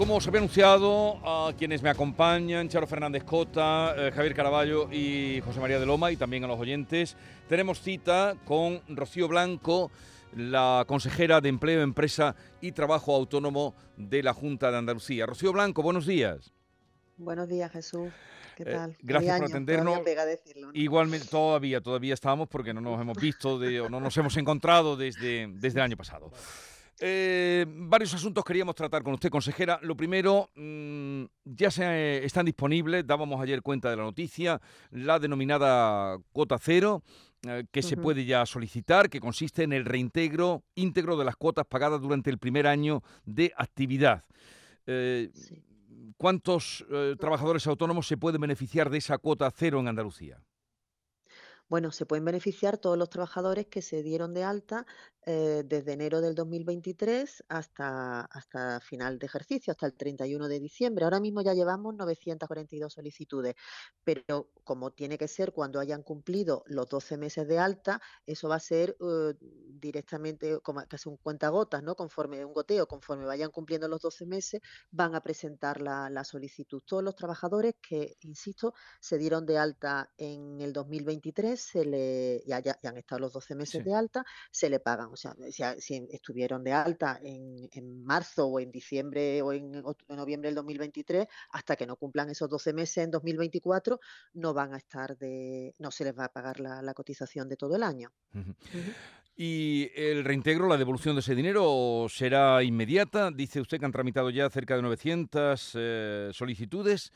como os había anunciado, a quienes me acompañan, Charo Fernández Cota, eh, Javier Caraballo y José María de Loma, y también a los oyentes, tenemos cita con Rocío Blanco, la consejera de Empleo, Empresa y Trabajo Autónomo de la Junta de Andalucía. Rocío Blanco, buenos días. Buenos días, Jesús. ¿Qué eh, tal? gracias por atendernos. Igualmente, todavía, todavía estamos porque no nos hemos visto o no nos hemos encontrado desde, desde el año pasado. Eh, varios asuntos queríamos tratar con usted, consejera. Lo primero, mm, ya se, están disponibles, dábamos ayer cuenta de la noticia, la denominada cuota cero, eh, que se puede ya solicitar, que consiste en el reintegro íntegro de las cuotas pagadas durante el primer año de actividad. Eh, ¿Cuántos trabajadores autónomos se pueden beneficiar de esa cuota cero en Andalucía? Bueno, se pueden beneficiar todos los trabajadores que se dieron de alta eh, desde enero del 2023 hasta, hasta final de ejercicio, hasta el 31 de diciembre. Ahora mismo ya llevamos 942 solicitudes, pero como tiene que ser cuando hayan cumplido los 12 meses de alta, eso va a ser uh, directamente como casi un cuentagotas, ¿no? Conforme un goteo, conforme vayan cumpliendo los 12 meses, van a presentar la, la solicitud. Todos los trabajadores que, insisto, se dieron de alta en el 2023, se le, ya, ya, han estado los 12 meses de alta, se le pagan o sea, si, estuvieron de alta en, marzo o en diciembre o en, noviembre del 2023, hasta que no cumplan esos 12 meses en 2024, no van a estar de, no se les va a pagar la, cotización de todo el año. ¿Y el reintegro, la devolución de ese dinero será inmediata? Dice usted que han tramitado ya cerca de 900 eh, solicitudes.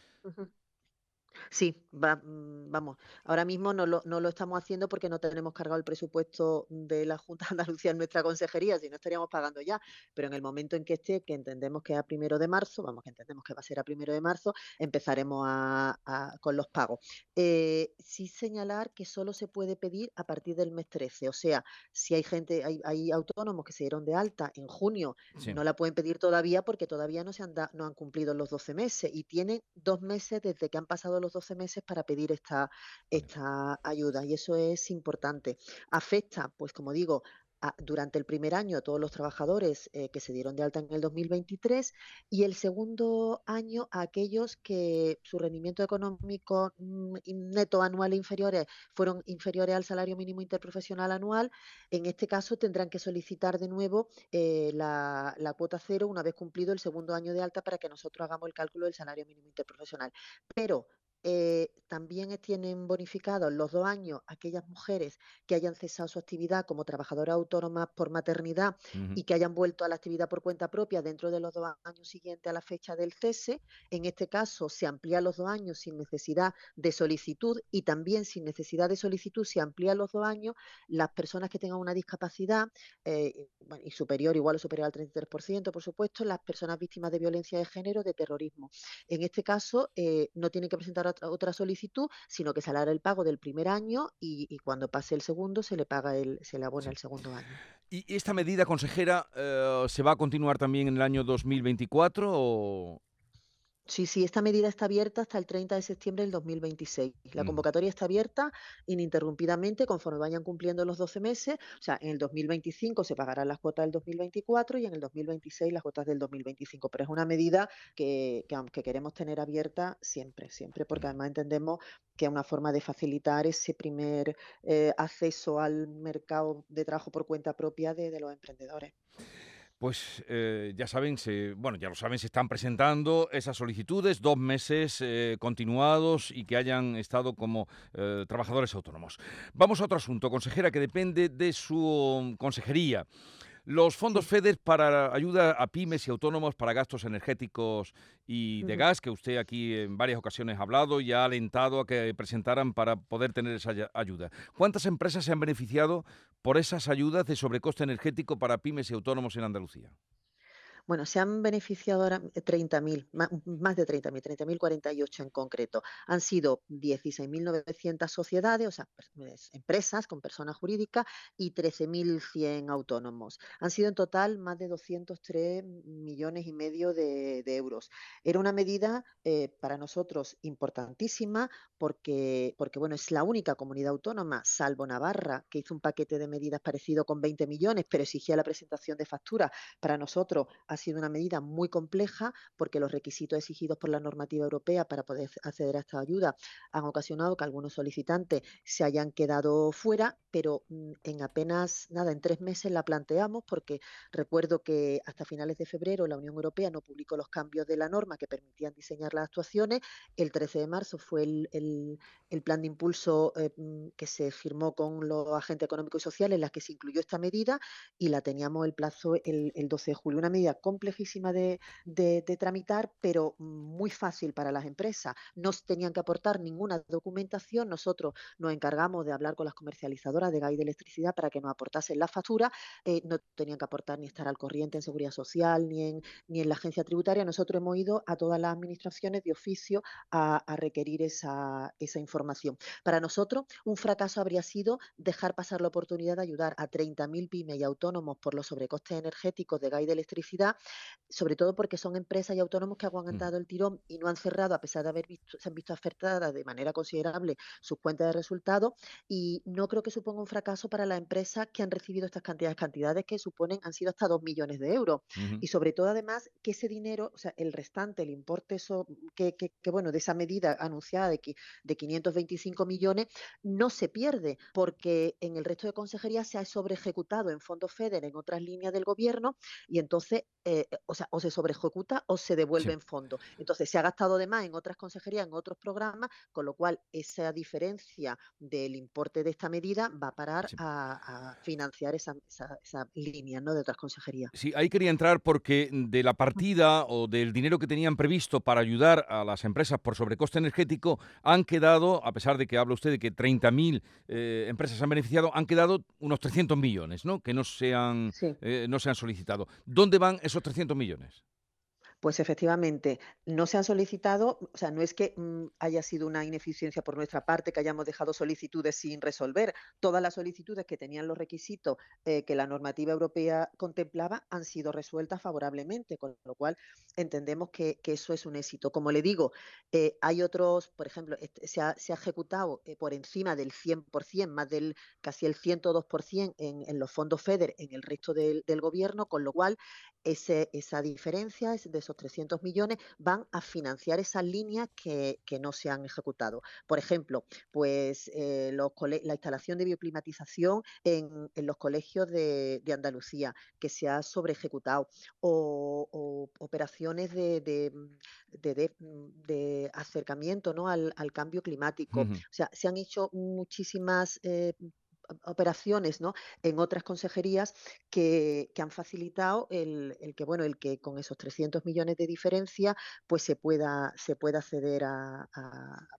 Sí, mm, vamos, ahora mismo no lo, no lo estamos haciendo porque no tenemos cargado el presupuesto de la Junta de Andalucía en nuestra consejería, si no estaríamos pagando ya, pero en el momento en que esté, que entendemos que es a primero de marzo, vamos, que entendemos que va a ser a primero de marzo, empezaremos a, con los pagos. Eh, sí señalar que solo se puede pedir a partir del mes 13, o sea, si hay gente, hay, hay autónomos que se dieron de alta en junio, no la pueden pedir todavía porque todavía no, se han, no han cumplido los 12 meses y tienen dos meses desde que han pasado los 12 meses para pedir esta, esta ayuda y eso es importante. Afecta, pues como digo, durante el primer año a todos los trabajadores eh, que se dieron de alta en el 2023 y el segundo año a aquellos que su rendimiento económico mm, neto anual inferiores fueron inferiores al salario mínimo interprofesional anual. En este caso tendrán que solicitar de nuevo eh, la, la cuota cero una vez cumplido el segundo año de alta para que nosotros hagamos el cálculo del salario mínimo interprofesional. Pero eh, también tienen bonificados los dos años aquellas mujeres que hayan cesado su actividad como trabajadoras autónomas por maternidad y que hayan vuelto a la actividad por cuenta propia dentro de los dos años siguientes a la fecha del cese. En este caso se amplía los dos años sin necesidad de solicitud y también sin necesidad de solicitud se amplía los dos años las personas que tengan una discapacidad eh, y superior, igual o superior al 33%, por supuesto, las personas víctimas de violencia de género, de terrorismo. En este caso eh, no tienen que presentar otra, solicitud, sino que se el pago del primer año y, cuando pase el segundo se le paga el, se le abona el segundo año. ¿Y esta medida, consejera, eh, se va a continuar también en el año 2024 o, Sí, sí, esta medida está abierta hasta el 30 de septiembre del 2026. La convocatoria está abierta ininterrumpidamente conforme vayan cumpliendo los 12 meses. O sea, en el 2025 se pagarán las cuotas del 2024 y en el 2026 las cuotas del 2025. Pero es una medida que, que, queremos tener abierta siempre, siempre, porque además entendemos que es una forma de facilitar ese primer eh, acceso al mercado de trabajo por cuenta propia de los emprendedores. Pues eh, ya saben, se, bueno, ya lo saben, se están presentando esas solicitudes, dos meses eh, continuados y que hayan estado como eh, trabajadores autónomos. Vamos a otro asunto, consejera, que depende de su consejería. Los fondos FEDER para ayuda a pymes y autónomos para gastos energéticos y de gas, que usted aquí en varias ocasiones ha hablado y ha alentado a que presentaran para poder tener esa ayuda. ¿Cuántas empresas se han beneficiado por esas ayudas de sobrecoste energético para pymes y autónomos en Andalucía? Bueno, se han beneficiado ahora 30.000, más de 30.000, 30.048 en concreto. Han sido 16.900 sociedades, o sea, empresas con persona jurídica y 13.100 autónomos. Han sido en total más de 203 millones y medio de, euros. Era una medida eh, para nosotros importantísima porque, porque, bueno, es la única comunidad autónoma, salvo Navarra, que hizo un paquete de medidas parecido con 20 millones, pero exigía la presentación de factura. Para nosotros ha sido una medida muy compleja porque los requisitos exigidos por la normativa europea para poder acceder a esta ayuda han ocasionado que algunos solicitantes se hayan quedado fuera, pero mm, en apenas nada, en tres meses la planteamos porque recuerdo que hasta finales de febrero la Unión Europea no publicó los cambios de la norma que permitían diseñar las actuaciones. El 13 de marzo fue el, plan de impulso eh, mm, que se firmó con los agentes económicos y sociales en la que se incluyó esta medida y la teníamos el plazo el, 12 de julio. Una medida complejísima de, tramitar, pero muy fácil para las empresas. No tenían que aportar ninguna documentación. Nosotros nos encargamos de hablar con las comercializadoras de gas y de electricidad para que nos aportasen la factura. Eh, no tenían que aportar ni estar al corriente en seguridad social ni en, ni en la agencia tributaria. Nosotros hemos ido a todas las administraciones de oficio a, requerir esa, información. Para nosotros, un fracaso habría sido dejar pasar la oportunidad de ayudar a 30.000 pymes y autónomos por los sobrecostes energéticos de gas y de electricidad, sobre todo porque son empresas y autónomos que han mm. aguantado el tirón y no han cerrado, a pesar de haber visto, se han visto afectadas de manera considerable sus cuentas de resultados. Y no creo que suponga un fracaso para las empresas que han recibido estas cantidades, cantidades que suponen han sido hasta 2 millones de euros. Y sobre todo, además, que ese dinero, o sea, el restante, el importe eso, que, que, bueno, de esa medida anunciada de, de 525 millones, no se pierde, porque en el resto de consejerías se ha sobre ejecutado en fondos FEDER en otras líneas del gobierno y entonces, eh, o sea, o se sobre ejecuta o se devuelve en fondo. Entonces, se ha gastado de más en otras consejerías, en otros programas, con lo cual esa diferencia del importe de esta medida va a parar a, financiar esa, esa, línea ¿no? de otras consejerías. Sí, ahí quería entrar porque de la partida o del dinero que tenían previsto para ayudar a las empresas por sobrecoste energético, han quedado, a pesar de que habla usted de que 30.000 eh, empresas han beneficiado, han quedado unos 300 millones, ¿no? Que no se han, eh, no se han solicitado. ¿Dónde van esos 300 millones? Pues efectivamente, no se han solicitado, o sea, no es que mm, haya sido una ineficiencia por nuestra parte, que hayamos dejado solicitudes sin resolver. Todas las solicitudes que tenían los requisitos eh, que la normativa europea contemplaba han sido resueltas favorablemente, con lo cual entendemos que, eso es un éxito. Como le digo, eh, hay otros, por ejemplo, se ha, ejecutado eh, por encima del 100%, más del casi el 102% en, en los fondos FEDER en el resto del, gobierno, con lo cual esa diferencia es de esos 300 millones van a financiar esas líneas que, no se han ejecutado. Por ejemplo, pues eh, la instalación de bioclimatización en, los colegios de, Andalucía, que se ha sobre ejecutado, o, operaciones de, de, acercamiento ¿no? al, cambio climático. O sea, se han hecho muchísimas eh, operaciones ¿no? en otras consejerías que, han facilitado el, que bueno el que con esos 300 millones de diferencia pues se pueda se pueda acceder a,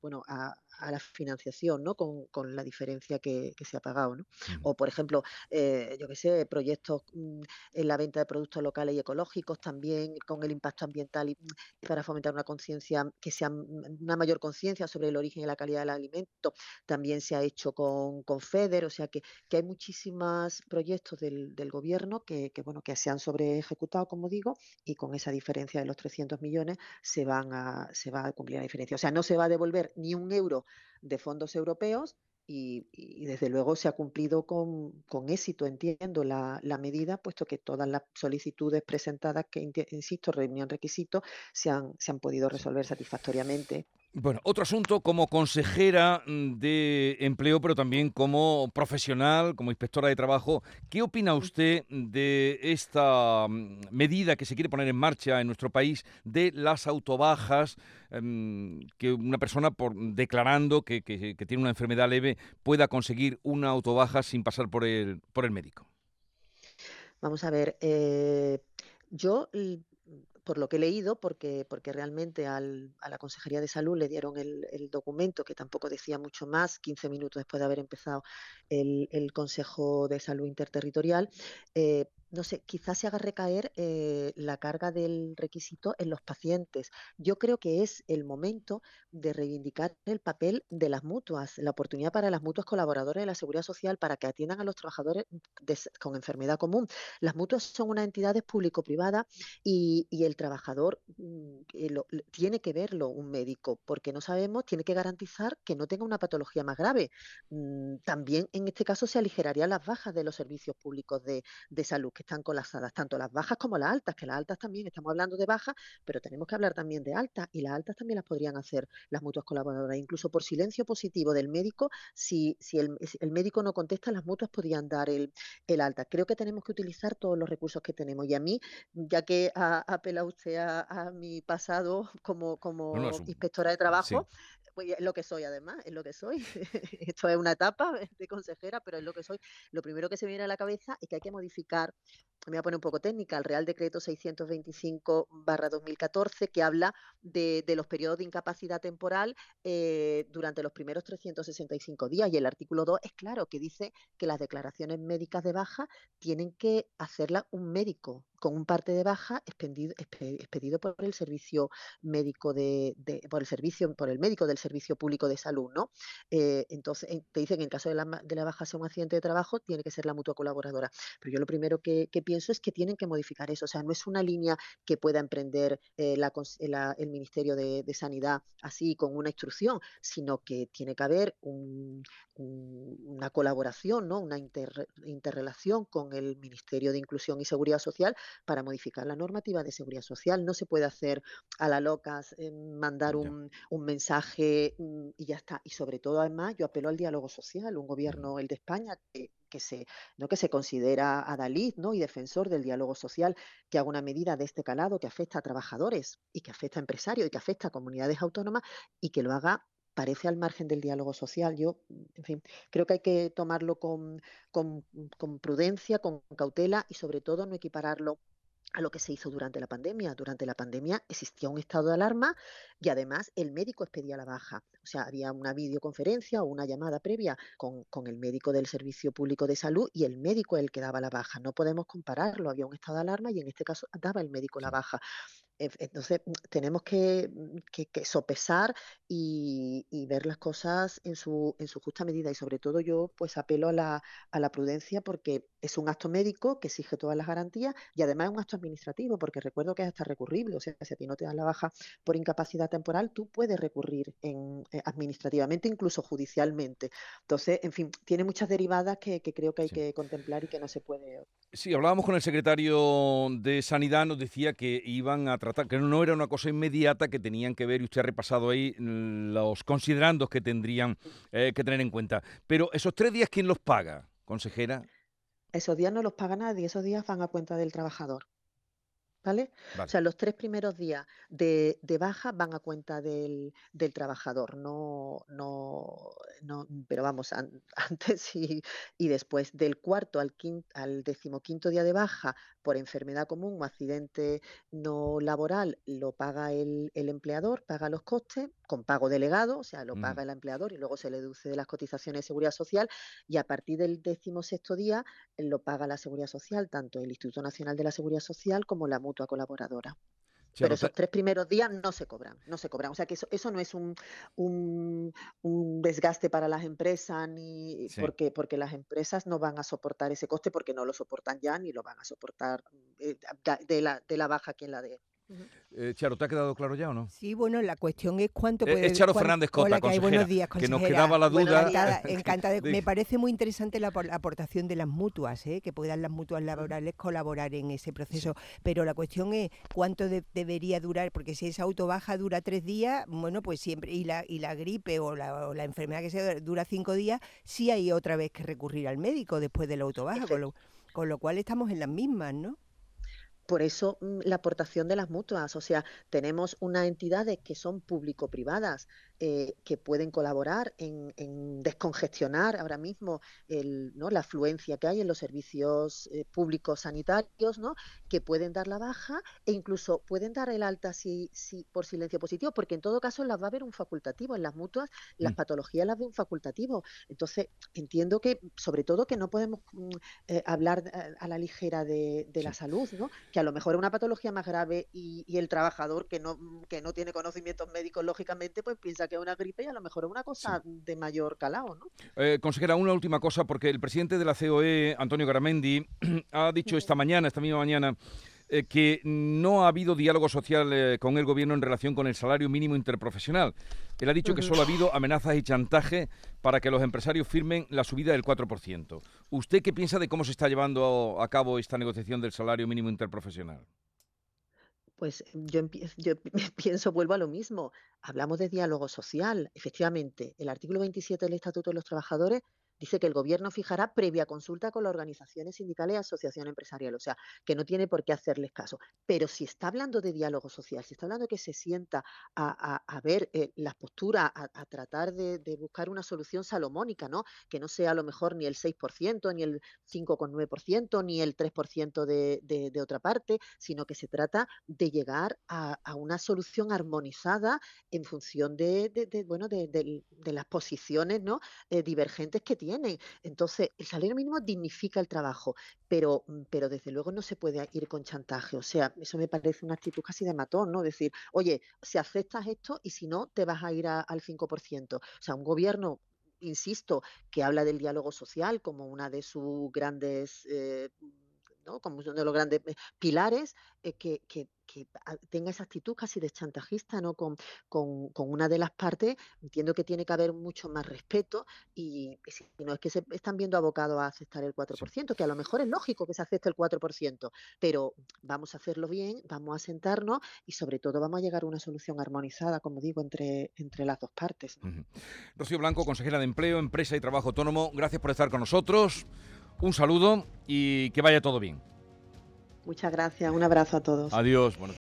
bueno a, a la financiación, ¿no? Con, con la diferencia que, que, se ha pagado, ¿no? O, por ejemplo, eh, yo qué sé, proyectos mm, en la venta de productos locales y ecológicos, también con el impacto ambiental y, mm, para fomentar una conciencia, que sea mm, una mayor conciencia sobre el origen y la calidad del alimento, también se ha hecho con, con FEDER, o sea que, que hay muchísimos proyectos del, del gobierno que, que, bueno, que se han sobre ejecutado, como digo, y con esa diferencia de los 300 millones se, van a, se va a cumplir la diferencia. O sea, no se va a devolver ni un euro de fondos europeos y, desde luego se ha cumplido con, éxito, entiendo, la, medida, puesto que todas las solicitudes presentadas, que insisto, reunían requisitos, se han, se han podido resolver satisfactoriamente. Bueno, otro asunto como consejera mm, de empleo, pero también como profesional, como inspectora de trabajo, ¿qué opina usted de esta mm, medida que se quiere poner en marcha en nuestro país de las autobajas, em, que una persona declarando que, tiene una enfermedad leve pueda conseguir una autobaja sin pasar por el, por el médico? Vamos a ver, eh, yo por lo que he leído, porque, porque realmente a la Consejería de Salud le dieron el, documento que tampoco decía mucho más, 15 minutos después de haber empezado el, Consejo de Salud Interterritorial, eh, no sé, quizás se haga recaer eh, la carga del requisito en los pacientes. Yo creo que es el momento de reivindicar el papel de las mutuas, la oportunidad para las mutuas colaboradoras de la Seguridad Social para que atiendan a los trabajadores con enfermedad común. Las mutuas son unas entidades público-privadas y, el trabajador mm, eh, tiene que verlo un médico, porque no sabemos, tiene que garantizar que no tenga una patología más grave. Mm, también en este caso se aligerarían las bajas de los servicios públicos de, de salud, que están colapsadas, tanto las bajas como las altas, que las altas también, estamos hablando de bajas, pero tenemos que hablar también de altas, y las altas también las podrían hacer las mutuas colaboradoras, incluso por silencio positivo del médico, si, si el, médico no contesta, las mutuas podrían dar el, el, alta. Creo que tenemos que utilizar todos los recursos que tenemos, y a mí, ya que ha apelado usted a, mi pasado como, como inspectora de trabajo, pues es lo que soy además, es lo que soy. Esto es una etapa de consejera, pero es lo que soy. Lo primero que se me viene a la cabeza es que hay que modificar me voy a poner un poco técnica, el Real Decreto 625-2014, que habla de, los periodos de incapacidad temporal eh, durante los primeros 365 días. Y el artículo 2 es claro, que dice que las declaraciones médicas de baja tienen que hacerla un médico con un parte de baja expedido, por el servicio médico de, por el servicio, por el médico del servicio público de salud, ¿no? Eh, entonces te dicen que en caso de la, de la baja sea un accidente de trabajo, tiene que ser la mutua colaboradora. Pero yo lo primero que, pienso es que tienen que modificar eso. O sea, no es una línea que pueda emprender eh, el Ministerio de, Sanidad así con una instrucción, sino que tiene que haber una colaboración, ¿no? una interrelación con el Ministerio de Inclusión y Seguridad Social para modificar la normativa de seguridad social. No se puede hacer a la locas eh, mandar un, mensaje mm, y ya está. Y sobre todo, además, yo apelo al diálogo social. Un gobierno, el de España, que que se, ¿no? que se considera adalid ¿no? y defensor del diálogo social, que haga una medida de este calado que afecta a trabajadores y que afecta a empresarios y que afecta a comunidades autónomas y que lo haga parece al margen del diálogo social. Yo, en fin, creo que hay que tomarlo con, con, con prudencia, con cautela y sobre todo no equipararlo a lo que se hizo durante la pandemia. Durante la pandemia existía un estado de alarma y además el médico expedía la baja. O sea, había una videoconferencia o una llamada previa con, el médico del Servicio Público de Salud y el médico el que daba la baja. No podemos compararlo. Había un estado de alarma y en este caso daba el médico la baja. Entonces, mm, tenemos que, sopesar y, ver las cosas en su, en su justa medida. Y sobre todo yo pues apelo a la, a la prudencia porque es un acto médico que exige todas las garantías y además es un acto administrativo porque recuerdo que es hasta recurrible. O sea, si a ti no te dan la baja por incapacidad temporal, tú puedes recurrir en, eh, administrativamente, incluso judicialmente. Entonces, en fin, tiene muchas derivadas que, creo que hay que contemplar y que no se puede. Sí, hablábamos con el secretario de Sanidad, nos decía que iban a tratar, que no era una cosa inmediata, que tenían que ver, y usted ha repasado ahí mm, los considerandos que tendrían eh, que tener en cuenta. Pero esos tres días, ¿quién los paga, consejera? Esos días no los paga nadie, esos días van a cuenta del trabajador. ¿Vale? O sea, los tres primeros días de, baja van a cuenta del, trabajador, no, no, no, pero vamos, antes y, y, después del cuarto al, quinto, al decimoquinto día de baja por enfermedad común o accidente no laboral, lo paga el, empleador, paga los costes con pago delegado, o sea, lo paga el empleador y luego se le deduce de las cotizaciones de seguridad social y a partir del decimosexto día lo paga la seguridad social, tanto el Instituto Nacional de la Seguridad Social como la mutua colaboradora. Pero esos tres primeros días no se cobran, no se cobran. O sea que eso, eso no es un, un, desgaste para las empresas, ni porque, porque las empresas no van a soportar ese coste porque no lo soportan ya ni lo van a soportar eh, de, la, de la baja quien la dé. Eh, Charo, ¿te ha quedado claro ya o no? Sí, bueno, la cuestión es cuánto eh, puede... Es Charo Fernández Cota, que, buenos días, que nos quedaba la duda. encantada, Me parece muy interesante la, aportación de las mutuas, ¿eh? que puedan las mutuas laborales colaborar en ese proceso, pero la cuestión es cuánto debería durar, porque si esa autobaja dura tres días, bueno, pues siempre, y la, y la gripe o la, enfermedad que sea dura cinco días, sí hay otra vez que recurrir al médico después de la autobaja, con lo, con lo cual estamos en las mismas, ¿no? Por eso mm, la aportación de las mutuas, o sea, tenemos unas entidades que son público-privadas, eh, que pueden colaborar en, descongestionar ahora mismo el, ¿no? la afluencia que hay en los servicios eh, públicos sanitarios, ¿no? que pueden dar la baja e incluso pueden dar el alta si, si, por silencio positivo, porque en todo caso las va a haber un facultativo. En las mutuas las mm. patologías las ve un facultativo. Entonces, entiendo que, sobre todo, que no podemos mm, eh, hablar a la ligera de, la salud, ¿no? que a lo mejor es una patología más grave y, y el trabajador que no, que no tiene conocimientos médicos, lógicamente, pues piensa que una gripe y a lo mejor una cosa de mayor calado, ¿no? Eh, consejera, una última cosa, porque el presidente de la COE, Antonio Garamendi, ha dicho esta mañana, esta misma mañana, eh, que no ha habido diálogo social eh, con el gobierno en relación con el salario mínimo interprofesional. Él ha dicho que solo ha habido amenazas y chantaje para que los empresarios firmen la subida del 4%. ¿Usted qué piensa de cómo se está llevando a cabo esta negociación del salario mínimo interprofesional? Pues yo, yo pienso, vuelvo a lo mismo. Hablamos de diálogo social. Efectivamente, el artículo 27 del Estatuto de los Trabajadores dice que el gobierno fijará previa consulta con las organizaciones sindicales y asociación empresarial, o sea, que no tiene por qué hacerles caso. Pero si está hablando de diálogo social, si está hablando de que se sienta a, ver eh, las posturas, a, tratar de, buscar una solución salomónica, ¿no? Que no sea a lo mejor ni el 6%, ni el 5,9%, ni el 3% de, de, otra parte, sino que se trata de llegar a, una solución armonizada en función de, bueno, de, las posiciones ¿no? Eh, divergentes que tiene tiene. Entonces, el salario mínimo dignifica el trabajo, pero, mm, pero desde luego no se puede ir con chantaje. O sea, eso me parece una actitud casi de matón, ¿no? Decir, oye, si aceptas esto y si no, te vas a ir al 5%. O sea, un gobierno insisto, que habla del diálogo social como una de sus grandes eh, como uno de los grandes eh, pilares, eh, que, tenga esa actitud casi de chantajista ¿no? Con, con, una de las partes, entiendo que tiene que haber mucho más respeto y, si no es que se están viendo abocados a aceptar el 4%, que a lo mejor es lógico que se acepte el 4%, pero vamos a hacerlo bien, vamos a sentarnos y sobre todo vamos a llegar a una solución armonizada, como digo, entre, entre las dos partes. Rocío Blanco, consejera de Empleo, Empresa y Trabajo Autónomo, gracias por estar con nosotros. Un saludo y que vaya todo bien. Muchas gracias, un abrazo a todos. Adiós,